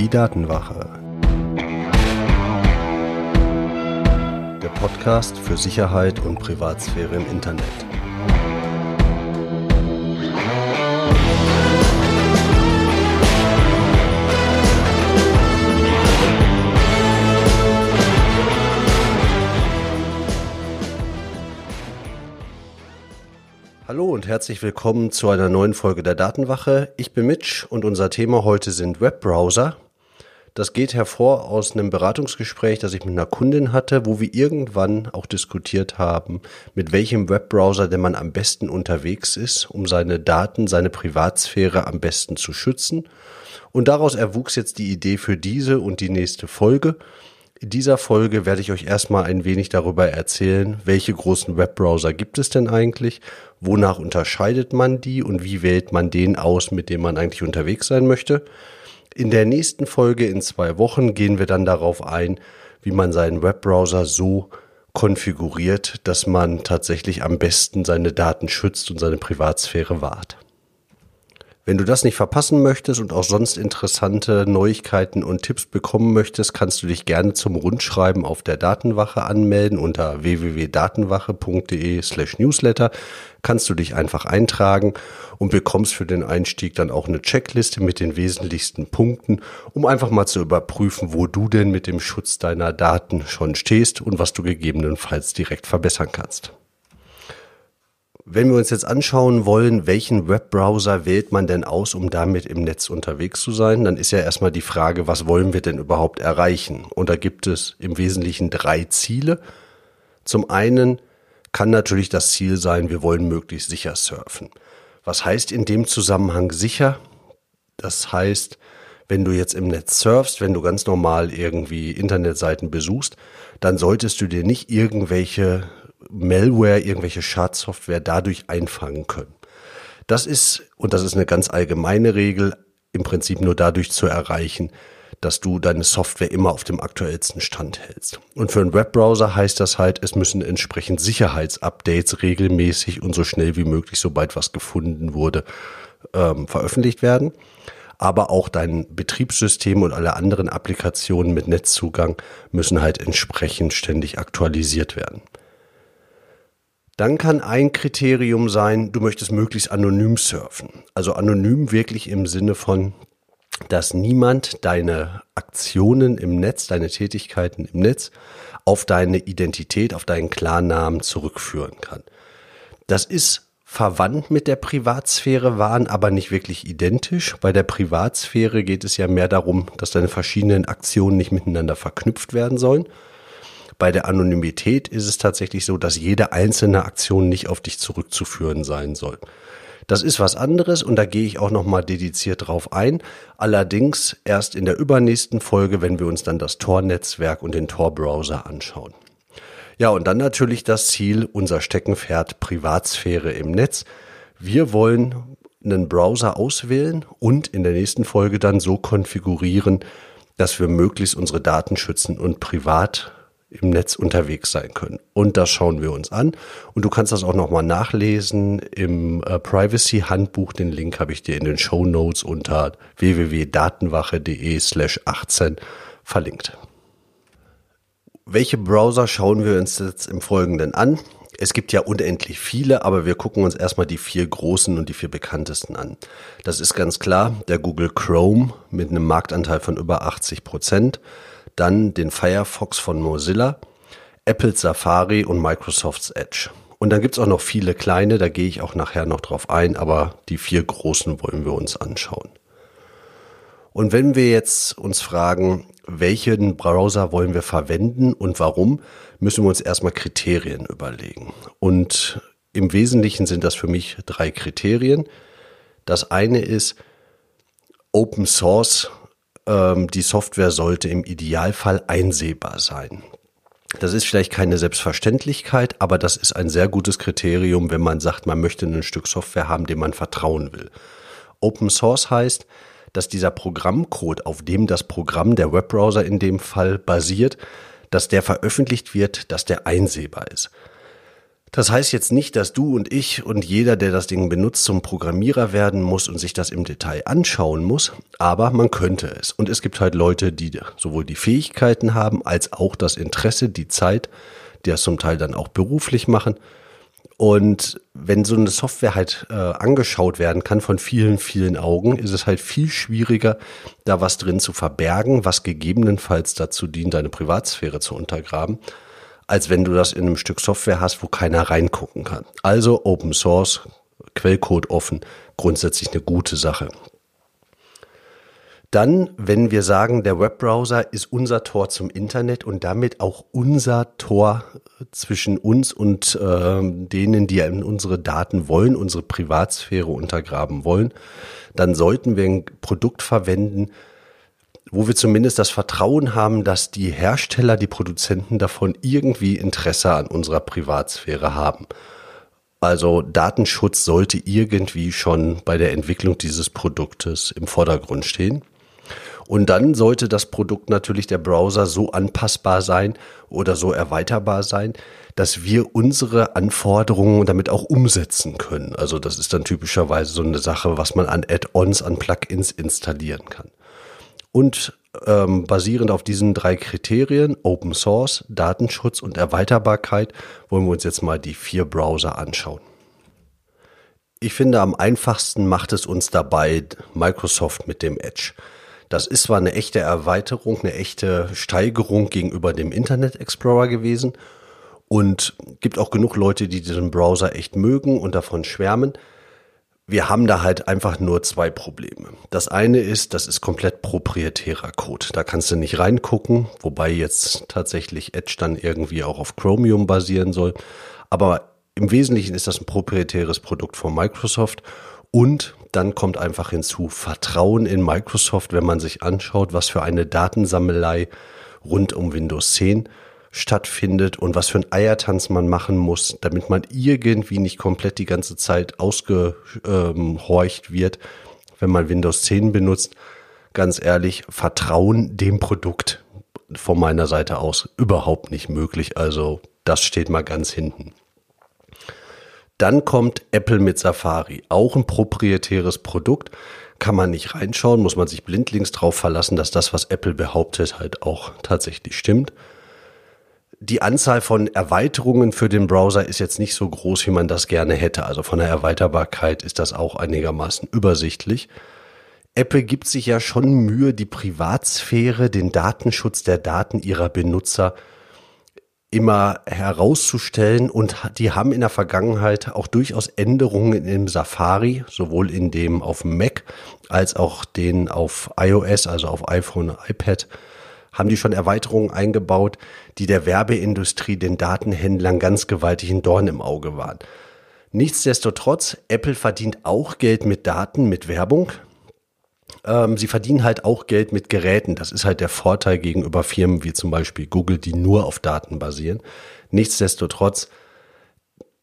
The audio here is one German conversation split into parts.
Die Datenwache. Der Podcast für Sicherheit und Privatsphäre im Internet. Hallo und herzlich willkommen zu einer neuen Folge der Datenwache. Ich bin Mitch und unser Thema heute sind Webbrowser. Das geht hervor aus einem Beratungsgespräch, das ich mit einer Kundin hatte, wo wir irgendwann auch diskutiert haben, mit welchem Webbrowser denn man am besten unterwegs ist, um seine Daten, seine Privatsphäre am besten zu schützen. Und daraus erwuchs jetzt die Idee für diese und die nächste Folge. In dieser Folge werde ich euch erstmal ein wenig darüber erzählen, welche großen Webbrowser gibt es denn eigentlich, wonach unterscheidet man die und wie wählt man den aus, mit dem man eigentlich unterwegs sein möchte. In der nächsten Folge in zwei Wochen gehen wir dann darauf ein, wie man seinen Webbrowser so konfiguriert, dass man tatsächlich am besten seine Daten schützt und seine Privatsphäre wahrt. Wenn du das nicht verpassen möchtest und auch sonst interessante Neuigkeiten und Tipps bekommen möchtest, kannst du dich gerne zum Rundschreiben auf der Datenwache anmelden unter www.datenwache.de slash newsletter. Kannst du dich einfach eintragen und bekommst für den Einstieg dann auch eine Checkliste mit den wesentlichsten Punkten, um einfach mal zu überprüfen, wo du denn mit dem Schutz deiner Daten schon stehst und was du gegebenenfalls direkt verbessern kannst. Wenn wir uns jetzt anschauen wollen, welchen Webbrowser wählt man denn aus, um damit im Netz unterwegs zu sein, dann ist ja erstmal die Frage, was wollen wir denn überhaupt erreichen? Und da gibt es im Wesentlichen drei Ziele. Zum einen kann natürlich das Ziel sein, wir wollen möglichst sicher surfen. Was heißt in dem Zusammenhang sicher? Das heißt, wenn du jetzt im Netz surfst, wenn du ganz normal irgendwie Internetseiten besuchst, dann solltest du dir nicht irgendwelche Malware, irgendwelche Schadsoftware dadurch einfangen können. Das ist, und das ist eine ganz allgemeine Regel, im Prinzip nur dadurch zu erreichen, dass du deine Software immer auf dem aktuellsten Stand hältst. Und für einen Webbrowser heißt das halt, es müssen entsprechend Sicherheitsupdates regelmäßig und so schnell wie möglich, sobald was gefunden wurde, ähm, veröffentlicht werden. Aber auch dein Betriebssystem und alle anderen Applikationen mit Netzzugang müssen halt entsprechend ständig aktualisiert werden. Dann kann ein Kriterium sein, du möchtest möglichst anonym surfen. Also anonym wirklich im Sinne von, dass niemand deine Aktionen im Netz, deine Tätigkeiten im Netz auf deine Identität, auf deinen Klarnamen zurückführen kann. Das ist verwandt mit der Privatsphäre, waren aber nicht wirklich identisch. Bei der Privatsphäre geht es ja mehr darum, dass deine verschiedenen Aktionen nicht miteinander verknüpft werden sollen. Bei der Anonymität ist es tatsächlich so, dass jede einzelne Aktion nicht auf dich zurückzuführen sein soll. Das ist was anderes und da gehe ich auch nochmal dediziert drauf ein. Allerdings erst in der übernächsten Folge, wenn wir uns dann das Tor-Netzwerk und den Tor-Browser anschauen. Ja, und dann natürlich das Ziel, unser Steckenpferd Privatsphäre im Netz. Wir wollen einen Browser auswählen und in der nächsten Folge dann so konfigurieren, dass wir möglichst unsere Daten schützen und privat im Netz unterwegs sein können. Und das schauen wir uns an. Und du kannst das auch nochmal nachlesen im äh, Privacy-Handbuch. Den Link habe ich dir in den Show Notes unter www.datenwache.de slash 18 verlinkt. Welche Browser schauen wir uns jetzt im Folgenden an? Es gibt ja unendlich viele, aber wir gucken uns erstmal die vier großen und die vier bekanntesten an. Das ist ganz klar der Google Chrome mit einem Marktanteil von über 80 Prozent dann den Firefox von Mozilla, Apple Safari und Microsofts Edge. Und dann gibt's auch noch viele kleine, da gehe ich auch nachher noch drauf ein, aber die vier großen wollen wir uns anschauen. Und wenn wir jetzt uns fragen, welchen Browser wollen wir verwenden und warum, müssen wir uns erstmal Kriterien überlegen. Und im Wesentlichen sind das für mich drei Kriterien. Das eine ist Open Source die Software sollte im Idealfall einsehbar sein. Das ist vielleicht keine Selbstverständlichkeit, aber das ist ein sehr gutes Kriterium, wenn man sagt, man möchte ein Stück Software haben, dem man vertrauen will. Open Source heißt, dass dieser Programmcode, auf dem das Programm, der Webbrowser in dem Fall basiert, dass der veröffentlicht wird, dass der einsehbar ist. Das heißt jetzt nicht, dass du und ich und jeder, der das Ding benutzt, zum Programmierer werden muss und sich das im Detail anschauen muss, aber man könnte es. Und es gibt halt Leute, die sowohl die Fähigkeiten haben, als auch das Interesse, die Zeit, die das zum Teil dann auch beruflich machen. Und wenn so eine Software halt äh, angeschaut werden kann von vielen, vielen Augen, ist es halt viel schwieriger, da was drin zu verbergen, was gegebenenfalls dazu dient, deine Privatsphäre zu untergraben als wenn du das in einem Stück Software hast, wo keiner reingucken kann. Also Open Source, Quellcode offen, grundsätzlich eine gute Sache. Dann, wenn wir sagen, der Webbrowser ist unser Tor zum Internet und damit auch unser Tor zwischen uns und äh, denen, die unsere Daten wollen, unsere Privatsphäre untergraben wollen, dann sollten wir ein Produkt verwenden, wo wir zumindest das Vertrauen haben, dass die Hersteller, die Produzenten davon irgendwie Interesse an unserer Privatsphäre haben. Also Datenschutz sollte irgendwie schon bei der Entwicklung dieses Produktes im Vordergrund stehen. Und dann sollte das Produkt natürlich der Browser so anpassbar sein oder so erweiterbar sein, dass wir unsere Anforderungen damit auch umsetzen können. Also das ist dann typischerweise so eine Sache, was man an Add-ons, an Plugins installieren kann. Und ähm, basierend auf diesen drei Kriterien, Open Source, Datenschutz und Erweiterbarkeit, wollen wir uns jetzt mal die vier Browser anschauen. Ich finde, am einfachsten macht es uns dabei Microsoft mit dem Edge. Das ist zwar eine echte Erweiterung, eine echte Steigerung gegenüber dem Internet Explorer gewesen und gibt auch genug Leute, die diesen Browser echt mögen und davon schwärmen. Wir haben da halt einfach nur zwei Probleme. Das eine ist, das ist komplett proprietärer Code. Da kannst du nicht reingucken, wobei jetzt tatsächlich Edge dann irgendwie auch auf Chromium basieren soll. Aber im Wesentlichen ist das ein proprietäres Produkt von Microsoft und dann kommt einfach hinzu Vertrauen in Microsoft, wenn man sich anschaut, was für eine Datensammelei rund um Windows 10 stattfindet und was für ein Eiertanz man machen muss, damit man irgendwie nicht komplett die ganze Zeit ausgehorcht wird, wenn man Windows 10 benutzt. Ganz ehrlich, Vertrauen dem Produkt von meiner Seite aus überhaupt nicht möglich. Also das steht mal ganz hinten. Dann kommt Apple mit Safari, auch ein proprietäres Produkt. Kann man nicht reinschauen, muss man sich blindlings drauf verlassen, dass das, was Apple behauptet, halt auch tatsächlich stimmt die Anzahl von Erweiterungen für den Browser ist jetzt nicht so groß, wie man das gerne hätte. Also von der Erweiterbarkeit ist das auch einigermaßen übersichtlich. Apple gibt sich ja schon Mühe, die Privatsphäre, den Datenschutz der Daten ihrer Benutzer immer herauszustellen und die haben in der Vergangenheit auch durchaus Änderungen im Safari, sowohl in dem auf Mac als auch den auf iOS, also auf iPhone, iPad haben die schon Erweiterungen eingebaut, die der Werbeindustrie, den Datenhändlern ganz gewaltig ein Dorn im Auge waren. Nichtsdestotrotz, Apple verdient auch Geld mit Daten, mit Werbung. Ähm, sie verdienen halt auch Geld mit Geräten. Das ist halt der Vorteil gegenüber Firmen wie zum Beispiel Google, die nur auf Daten basieren. Nichtsdestotrotz,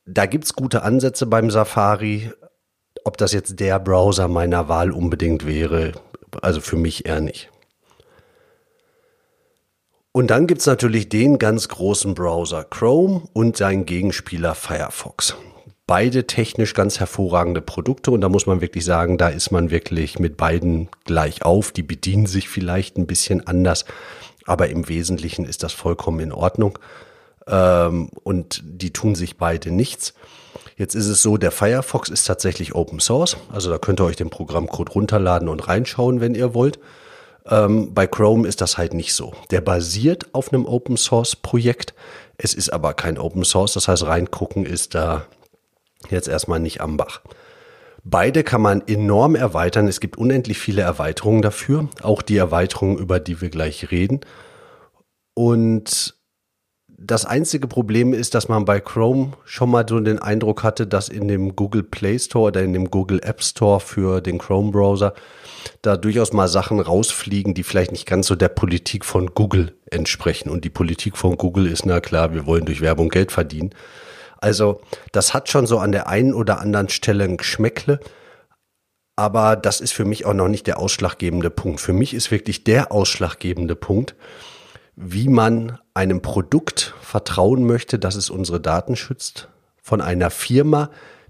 da gibt's gute Ansätze beim Safari. Ob das jetzt der Browser meiner Wahl unbedingt wäre, also für mich eher nicht. Und dann gibt's natürlich den ganz großen Browser Chrome und seinen Gegenspieler Firefox. Beide technisch ganz hervorragende Produkte und da muss man wirklich sagen, da ist man wirklich mit beiden gleich auf. Die bedienen sich vielleicht ein bisschen anders, aber im Wesentlichen ist das vollkommen in Ordnung. Ähm, und die tun sich beide nichts. Jetzt ist es so, der Firefox ist tatsächlich Open Source, also da könnt ihr euch den Programmcode runterladen und reinschauen, wenn ihr wollt. Ähm, bei Chrome ist das halt nicht so. Der basiert auf einem Open Source Projekt. Es ist aber kein Open Source, das heißt reingucken ist da jetzt erstmal nicht am Bach. Beide kann man enorm erweitern. Es gibt unendlich viele Erweiterungen dafür, auch die Erweiterungen, über die wir gleich reden. Und das einzige Problem ist, dass man bei Chrome schon mal so den Eindruck hatte, dass in dem Google Play Store oder in dem Google App Store für den Chrome Browser da durchaus mal Sachen rausfliegen, die vielleicht nicht ganz so der Politik von Google entsprechen. Und die Politik von Google ist, na klar, wir wollen durch Werbung Geld verdienen. Also das hat schon so an der einen oder anderen Stelle ein Geschmäckle. Aber das ist für mich auch noch nicht der ausschlaggebende Punkt. Für mich ist wirklich der ausschlaggebende Punkt, wie man einem Produkt vertrauen möchte, dass es unsere Daten schützt, von einer Firma,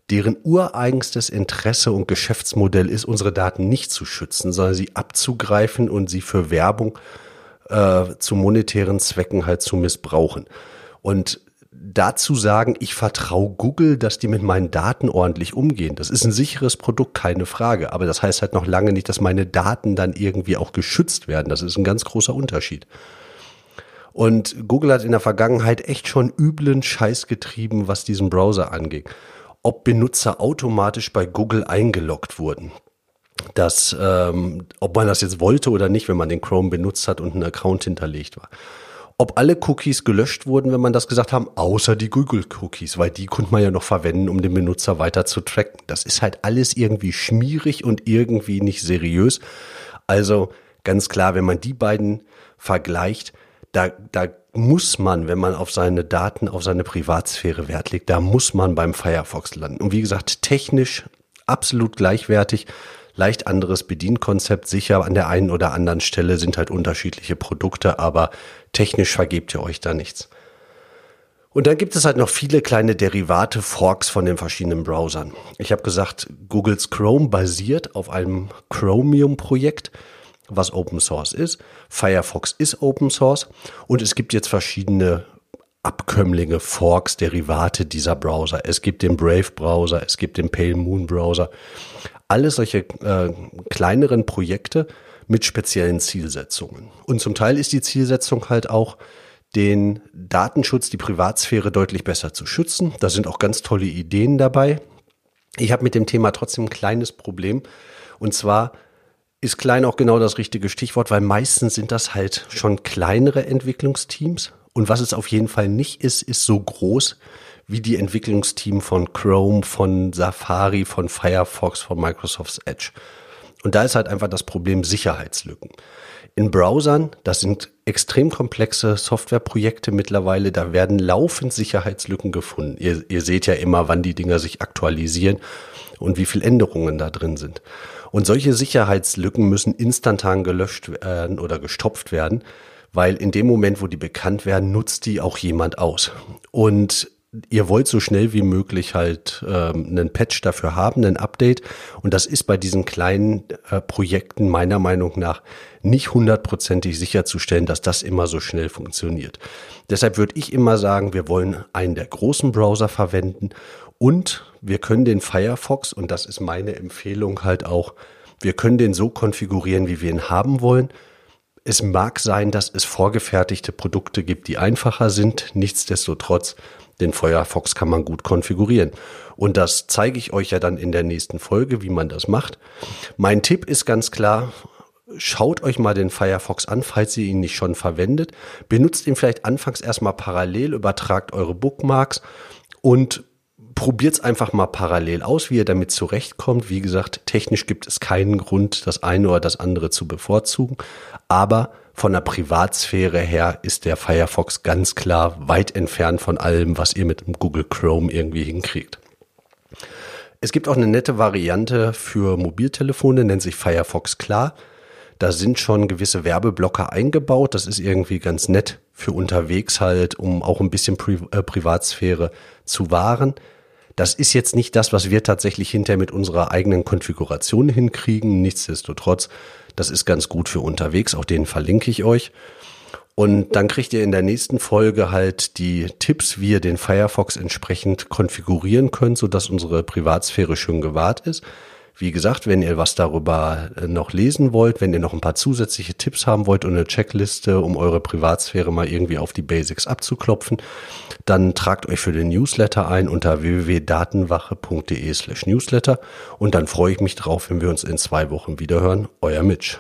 deren ureigenstes Interesse und Geschäftsmodell ist, unsere Daten nicht zu schützen, sondern sie abzugreifen und sie für Werbung äh, zu monetären Zwecken halt zu missbrauchen. Und dazu sagen, ich vertraue Google, dass die mit meinen Daten ordentlich umgehen. Das ist ein sicheres Produkt, keine Frage. Aber das heißt halt noch lange nicht, dass meine Daten dann irgendwie auch geschützt werden. Das ist ein ganz großer Unterschied. Und Google hat in der Vergangenheit echt schon üblen Scheiß getrieben, was diesen Browser angeht. Ob Benutzer automatisch bei Google eingeloggt wurden. dass, ähm, ob man das jetzt wollte oder nicht, wenn man den Chrome benutzt hat und ein Account hinterlegt war ob alle Cookies gelöscht wurden, wenn man das gesagt haben, außer die Google-Cookies, weil die konnte man ja noch verwenden, um den Benutzer weiter zu tracken. Das ist halt alles irgendwie schmierig und irgendwie nicht seriös. Also ganz klar, wenn man die beiden vergleicht, da, da muss man, wenn man auf seine Daten, auf seine Privatsphäre Wert legt, da muss man beim Firefox landen. Und wie gesagt, technisch absolut gleichwertig leicht anderes Bedienkonzept. Sicher an der einen oder anderen Stelle sind halt unterschiedliche Produkte, aber technisch vergebt ihr euch da nichts. Und dann gibt es halt noch viele kleine Derivate, Forks von den verschiedenen Browsern. Ich habe gesagt, Googles Chrome basiert auf einem Chromium-Projekt, was Open Source ist. Firefox ist Open Source und es gibt jetzt verschiedene Abkömmlinge, Forks, Derivate dieser Browser. Es gibt den Brave Browser, es gibt den Pale Moon Browser alles solche äh, kleineren Projekte mit speziellen Zielsetzungen. Und zum Teil ist die Zielsetzung halt auch, den Datenschutz, die Privatsphäre deutlich besser zu schützen. Da sind auch ganz tolle Ideen dabei. Ich habe mit dem Thema trotzdem ein kleines Problem. Und zwar ist klein auch genau das richtige Stichwort, weil meistens sind das halt schon kleinere Entwicklungsteams. Und was es auf jeden Fall nicht ist, ist so groß wie die Entwicklungsteam von Chrome, von Safari, von Firefox, von Microsoft's Edge. Und da ist halt einfach das Problem Sicherheitslücken. In Browsern, das sind extrem komplexe Softwareprojekte mittlerweile, da werden laufend Sicherheitslücken gefunden. Ihr, ihr seht ja immer, wann die Dinger sich aktualisieren und wie viel Änderungen da drin sind. Und solche Sicherheitslücken müssen instantan gelöscht werden oder gestopft werden, weil in dem Moment, wo die bekannt werden, nutzt die auch jemand aus. Und ihr wollt so schnell wie möglich halt ähm, einen Patch dafür haben, einen Update. Und das ist bei diesen kleinen äh, Projekten meiner Meinung nach nicht hundertprozentig sicherzustellen, dass das immer so schnell funktioniert. Deshalb würde ich immer sagen, wir wollen einen der großen Browser verwenden und wir können den Firefox, und das ist meine Empfehlung halt auch, wir können den so konfigurieren, wie wir ihn haben wollen. Es mag sein, dass es vorgefertigte Produkte gibt, die einfacher sind. Nichtsdestotrotz den Firefox kann man gut konfigurieren. Und das zeige ich euch ja dann in der nächsten Folge, wie man das macht. Mein Tipp ist ganz klar, schaut euch mal den Firefox an, falls ihr ihn nicht schon verwendet. Benutzt ihn vielleicht anfangs erstmal parallel, übertragt eure Bookmarks und probiert es einfach mal parallel aus, wie ihr damit zurechtkommt. Wie gesagt, technisch gibt es keinen Grund, das eine oder das andere zu bevorzugen. Aber von der Privatsphäre her ist der Firefox ganz klar weit entfernt von allem, was ihr mit Google Chrome irgendwie hinkriegt. Es gibt auch eine nette Variante für Mobiltelefone, nennt sich Firefox Klar. Da sind schon gewisse Werbeblocker eingebaut. Das ist irgendwie ganz nett für unterwegs halt, um auch ein bisschen Pri äh, Privatsphäre zu wahren. Das ist jetzt nicht das, was wir tatsächlich hinterher mit unserer eigenen Konfiguration hinkriegen. Nichtsdestotrotz das ist ganz gut für unterwegs, auch den verlinke ich euch. Und dann kriegt ihr in der nächsten Folge halt die Tipps, wie ihr den Firefox entsprechend konfigurieren könnt, sodass unsere Privatsphäre schön gewahrt ist. Wie gesagt, wenn ihr was darüber äh, noch lesen wollt, wenn ihr noch ein paar zusätzliche Tipps haben wollt und eine Checkliste, um eure Privatsphäre mal irgendwie auf die Basics abzuklopfen, dann tragt euch für den Newsletter ein unter www.datenwache.de slash newsletter und dann freue ich mich drauf, wenn wir uns in zwei Wochen wiederhören. Euer Mitch.